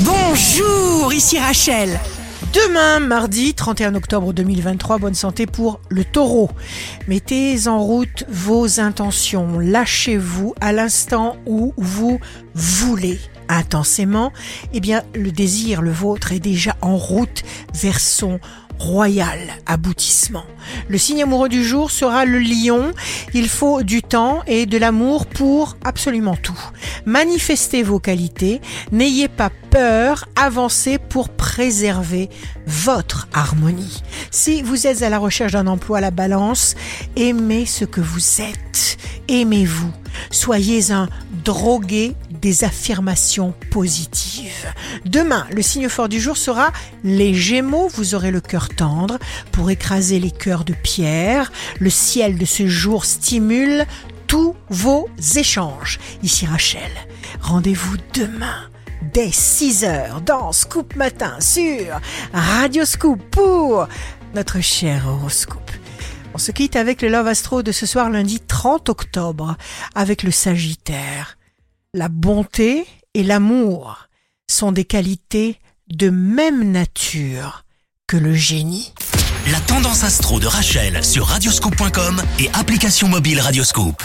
Bonjour, ici Rachel. Demain, mardi 31 octobre 2023, bonne santé pour le taureau. Mettez en route vos intentions, lâchez-vous à l'instant où vous voulez intensément, eh bien le désir, le vôtre, est déjà en route vers son royal aboutissement. Le signe amoureux du jour sera le lion. Il faut du temps et de l'amour pour absolument tout. Manifestez vos qualités, n'ayez pas peur, avancez pour préserver votre harmonie. Si vous êtes à la recherche d'un emploi à la balance, aimez ce que vous êtes, aimez-vous. Soyez un drogué des affirmations positives. Demain, le signe fort du jour sera les Gémeaux. Vous aurez le cœur tendre pour écraser les cœurs de pierre. Le ciel de ce jour stimule tous vos échanges. Ici Rachel, rendez-vous demain dès 6 heures dans Scoop Matin sur Radio Scoop pour notre cher horoscope. On se quitte avec le Love Astro de ce soir lundi 30 octobre avec le Sagittaire. La bonté et l'amour sont des qualités de même nature que le génie. La tendance astro de Rachel sur radioscope.com et application mobile Radioscope.